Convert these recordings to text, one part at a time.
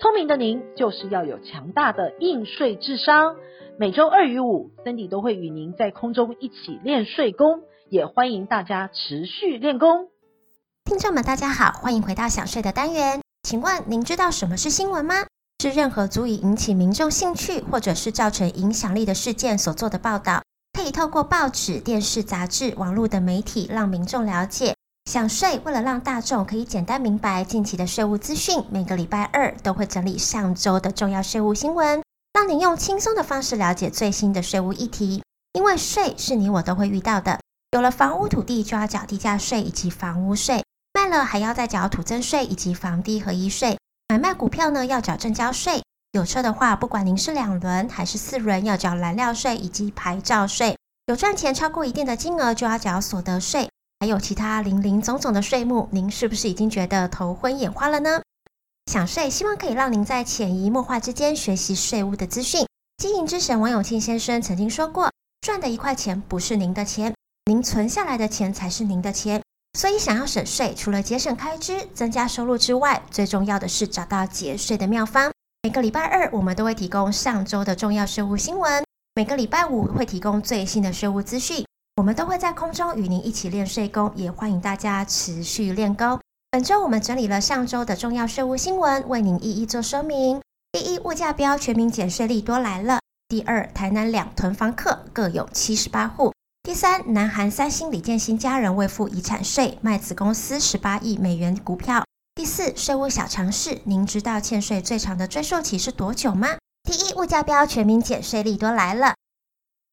聪明的您，就是要有强大的应税智商。每周二与五，Cindy 都会与您在空中一起练睡功，也欢迎大家持续练功。听众们，大家好，欢迎回到想睡的单元。请问您知道什么是新闻吗？是任何足以引起民众兴趣，或者是造成影响力的事件所做的报道，可以透过报纸、电视、杂志、网络的媒体，让民众了解。想税为了让大众可以简单明白近期的税务资讯，每个礼拜二都会整理上周的重要税务新闻。让您用轻松的方式了解最新的税务议题，因为税是你我都会遇到的。有了房屋土地就要缴地价税以及房屋税，卖了还要再缴土增税以及房地合一税。买卖股票呢要缴证交税，有车的话，不管您是两轮还是四轮，要缴燃料税以及牌照税。有赚钱超过一定的金额就要缴所得税，还有其他林林总总的税目，您是不是已经觉得头昏眼花了呢？想税，希望可以让您在潜移默化之间学习税务的资讯。经营之神王永庆先生曾经说过：“赚的一块钱不是您的钱，您存下来的钱才是您的钱。”所以，想要省税，除了节省开支、增加收入之外，最重要的是找到节税的妙方。每个礼拜二，我们都会提供上周的重要税务新闻；每个礼拜五会提供最新的税务资讯。我们都会在空中与您一起练税功，也欢迎大家持续练功。本周我们整理了上周的重要税务新闻，为您一一做说明。第一，物价标全民减税利多来了。第二，台南两囤房客各有七十八户。第三，南韩三星李建新家人未付遗产税，卖子公司十八亿美元股票。第四，税务小常识，您知道欠税最长的追溯期是多久吗？第一，物价标全民减税利多来了。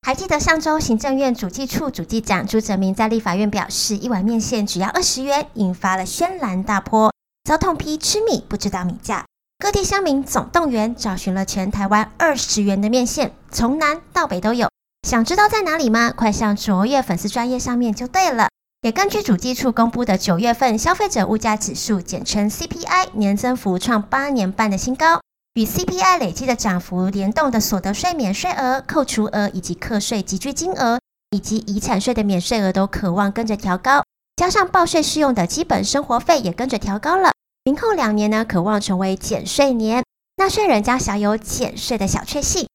还记得上周行政院主计处主计长朱泽民在立法院表示，一碗面线只要二十元，引发了轩然大波，遭痛批吃米不知道米价。各地乡民总动员，找寻了全台湾二十元的面线，从南到北都有。想知道在哪里吗？快上卓越粉丝专业上面就对了。也根据主计处公布的九月份消费者物价指数，简称 CPI，年增幅创八年半的新高。与 CPI 累计的涨幅联动的所得税免税额、扣除额以及课税集聚金额，以及遗产税的免税额都渴望跟着调高，加上报税适用的基本生活费也跟着调高了。明后两年呢，可望成为减税年，纳税人将享有减税的小确幸。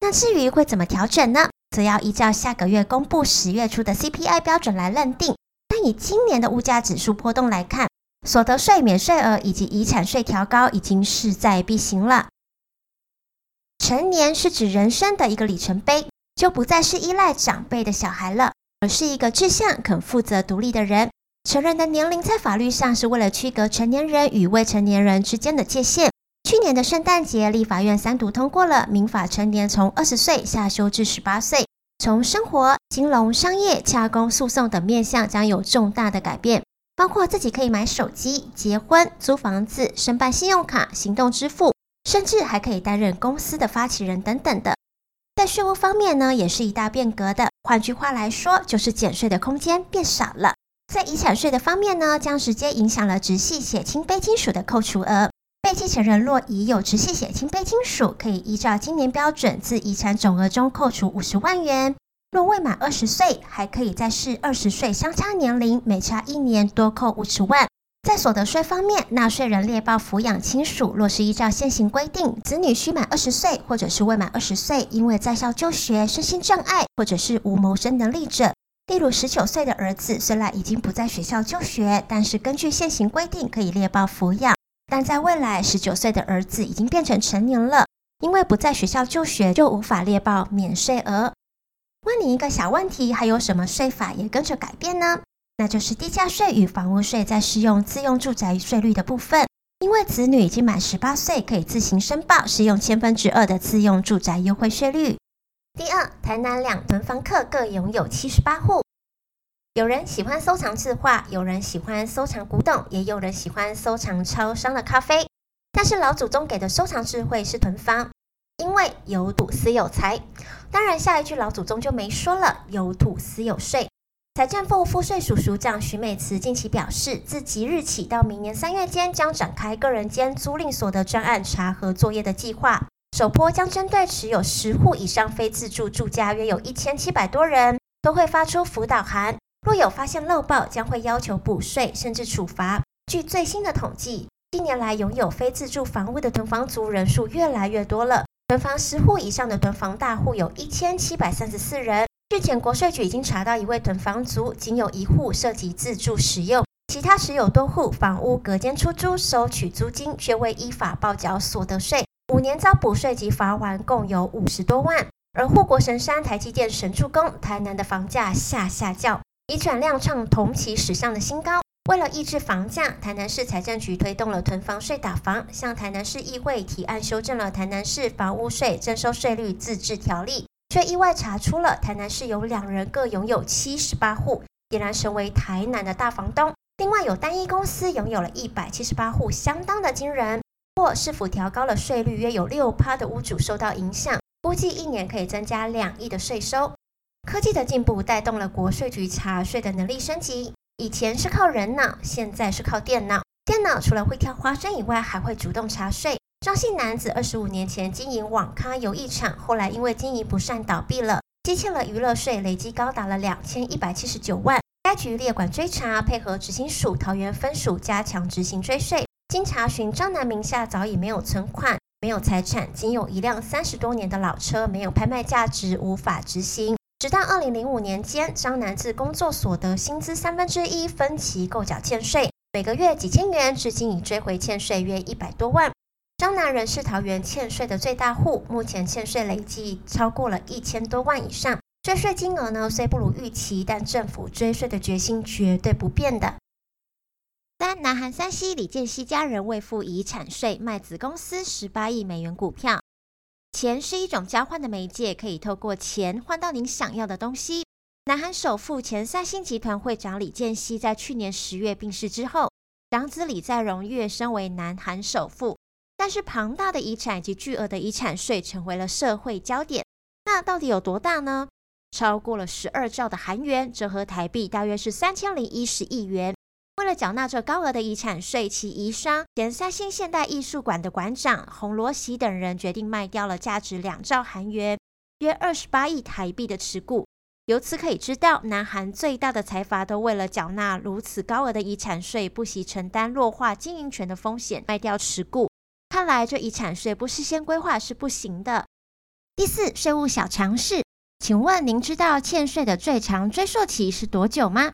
那至于会怎么调整呢？则要依照下个月公布十月初的 CPI 标准来认定。但以今年的物价指数波动来看，所得税免税额以及遗产税调高已经势在必行了。成年是指人生的一个里程碑，就不再是依赖长辈的小孩了，而是一个志向肯负责独立的人。成人的年龄在法律上是为了区隔成年人与未成年人之间的界限。去年的圣诞节，立法院三读通过了民法成年从二十岁下修至十八岁，从生活、金融、商业、洽公、诉讼等面向将有重大的改变。包括自己可以买手机、结婚、租房子、申办信用卡、行动支付，甚至还可以担任公司的发起人等等的。在税务方面呢，也是一大变革的。换句话来说，就是减税的空间变少了。在遗产税的方面呢，将直接影响了直系血亲非亲属的扣除额。被继承人若已有直系血亲非亲属，可以依照今年标准，自遗产总额中扣除五十万元。若未满二十岁，还可以再视二十岁相差年龄，每差一年多扣五十万。在所得税方面，纳税人列报抚养亲属，若是依照现行规定，子女需满二十岁，或者是未满二十岁，因为在校就学、身心障碍，或者是无谋生能力者，例如十九岁的儿子，虽然已经不在学校就学，但是根据现行规定可以列报抚养。但在未来，十九岁的儿子已经变成成年了，因为不在学校就学，就无法列报免税额。问你一个小问题，还有什么税法也跟着改变呢？那就是地价税与房屋税在适用自用住宅税率的部分。因为子女已经满十八岁，可以自行申报，适用千分之二的自用住宅优惠税率。第二，台南两囤房客各拥有七十八户。有人喜欢收藏字画，有人喜欢收藏古董，也有人喜欢收藏超商的咖啡。但是老祖宗给的收藏智慧是囤房。因为有土斯有财，当然下一句老祖宗就没说了，有土斯有税。财政部赋税署署长徐美慈近期表示，自即日起到明年三月间，将展开个人间租赁所得专案查核作业的计划。首波将针对持有十户以上非自住住家约有一千七百多人，都会发出辅导函。若有发现漏报，将会要求补税，甚至处罚。据最新的统计，近年来拥有非自住房屋的囤房族人数越来越多了。囤房十户以上的囤房大户有一千七百三十四人。日前，国税局已经查到一位囤房族，仅有一户涉及自住使用，其他持有多户房屋隔间出租收取租金，却未依法报缴所得税，五年遭补税及罚完共有五十多万。而护国神山台积电神助攻，台南的房价下下叫，已转量创同期史上的新高。为了抑制房价，台南市财政局推动了囤房税打房，向台南市议会提案修正了台南市房屋税征收税率自治条例，却意外查出了台南市有两人各拥有七十八户，俨然成为台南的大房东。另外有单一公司拥有了一百七十八户，相当的惊人。或市府调高了税率，约有六趴的屋主受到影响。估计一年可以增加两亿的税收。科技的进步带动了国税局查税的能力升级。以前是靠人脑，现在是靠电脑。电脑除了会跳花生以外，还会主动查税。张姓男子二十五年前经营网咖游艺场，后来因为经营不善倒闭了，积欠了娱乐税，累计高达了两千一百七十九万。该局列管追查，配合执行署桃园分署加强执行追税。经查询，张男名下早已没有存款。没有财产，仅有一辆三十多年的老车，没有拍卖价值，无法执行。直到二零零五年间，张楠自工作所得薪资三分之一分期购缴欠税，每个月几千元，至今已追回欠税约一百多万。张楠仍是桃园欠税的最大户，目前欠税累计超过了一千多万以上。追税金额呢，虽不如预期，但政府追税的决心绝对不变的。三，南韩三西李健熙家人为付遗产税卖子公司十八亿美元股票。钱是一种交换的媒介，可以透过钱换到您想要的东西。南韩首富前三星集团会长李健熙在去年十月病逝之后，长子李在镕跃升为南韩首富。但是庞大的遗产以及巨额的遗产税成为了社会焦点。那到底有多大呢？超过了十二兆的韩元，折合台币大约是三千零一十亿元。为了缴纳这高额的遗产税，其遗孀前三星现代艺术馆的馆长洪罗喜等人决定卖掉了价值两兆韩元（约二十八亿台币）的持股。由此可以知道，南韩最大的财阀都为了缴纳如此高额的遗产税，不惜承担弱化经营权的风险，卖掉持股。看来这遗产税不事先规划是不行的。第四，税务小常识，请问您知道欠税的最长追溯期是多久吗？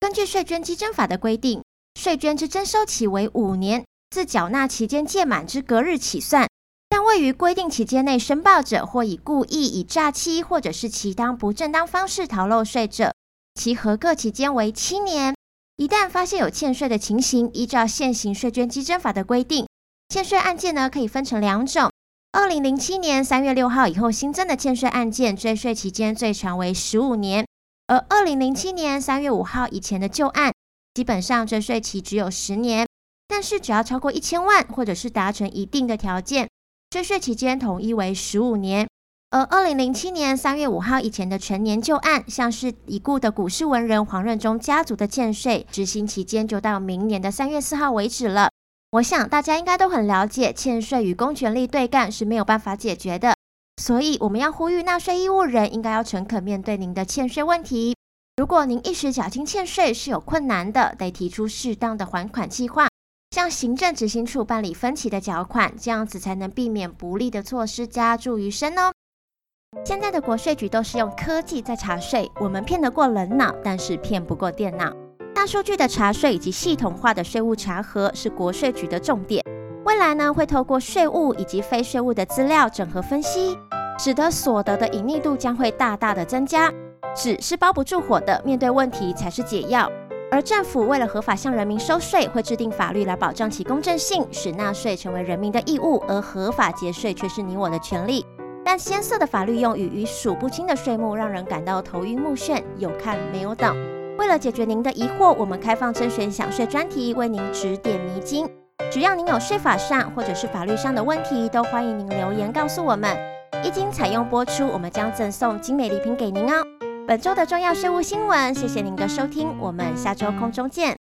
根据税捐稽征法的规定，税捐之征收期为五年，自缴纳期间届满之隔日起算。但未于规定期间内申报者，或以故意以诈欺或者是其当不正当方式逃漏税者，其合格期间为七年。一旦发现有欠税的情形，依照现行税捐稽征法的规定，欠税案件呢可以分成两种：二零零七年三月六号以后新增的欠税案件，追税期间最长为十五年。而二零零七年三月五号以前的旧案，基本上追税期只有十年，但是只要超过一千万，或者是达成一定的条件，追税期间统一为十五年。而二零零七年三月五号以前的陈年旧案，像是已故的股市文人黄任中家族的欠税，执行期间就到明年的三月四号为止了。我想大家应该都很了解，欠税与公权力对干是没有办法解决的。所以，我们要呼吁纳税义务人应该要诚恳面对您的欠税问题。如果您一时缴清欠税是有困难的，得提出适当的还款计划，向行政执行处办理分期的缴款，这样子才能避免不利的措施加诸于身哦。现在的国税局都是用科技在查税，我们骗得过人脑，但是骗不过电脑。大数据的查税以及系统化的税务查核是国税局的重点。未来呢，会透过税务以及非税务的资料整合分析，使得所得的隐匿度将会大大的增加。纸是包不住火的，面对问题才是解药。而政府为了合法向人民收税，会制定法律来保障其公正性，使纳税成为人民的义务，而合法节税却是你我的权利。但艰涩的法律用语与数不清的税目，让人感到头晕目眩，有看没有懂。为了解决您的疑惑，我们开放甄选享税专题，为您指点迷津。只要您有税法上或者是法律上的问题，都欢迎您留言告诉我们。一经采用播出，我们将赠送精美礼品给您哦。本周的重要税务新闻，谢谢您的收听，我们下周空中见。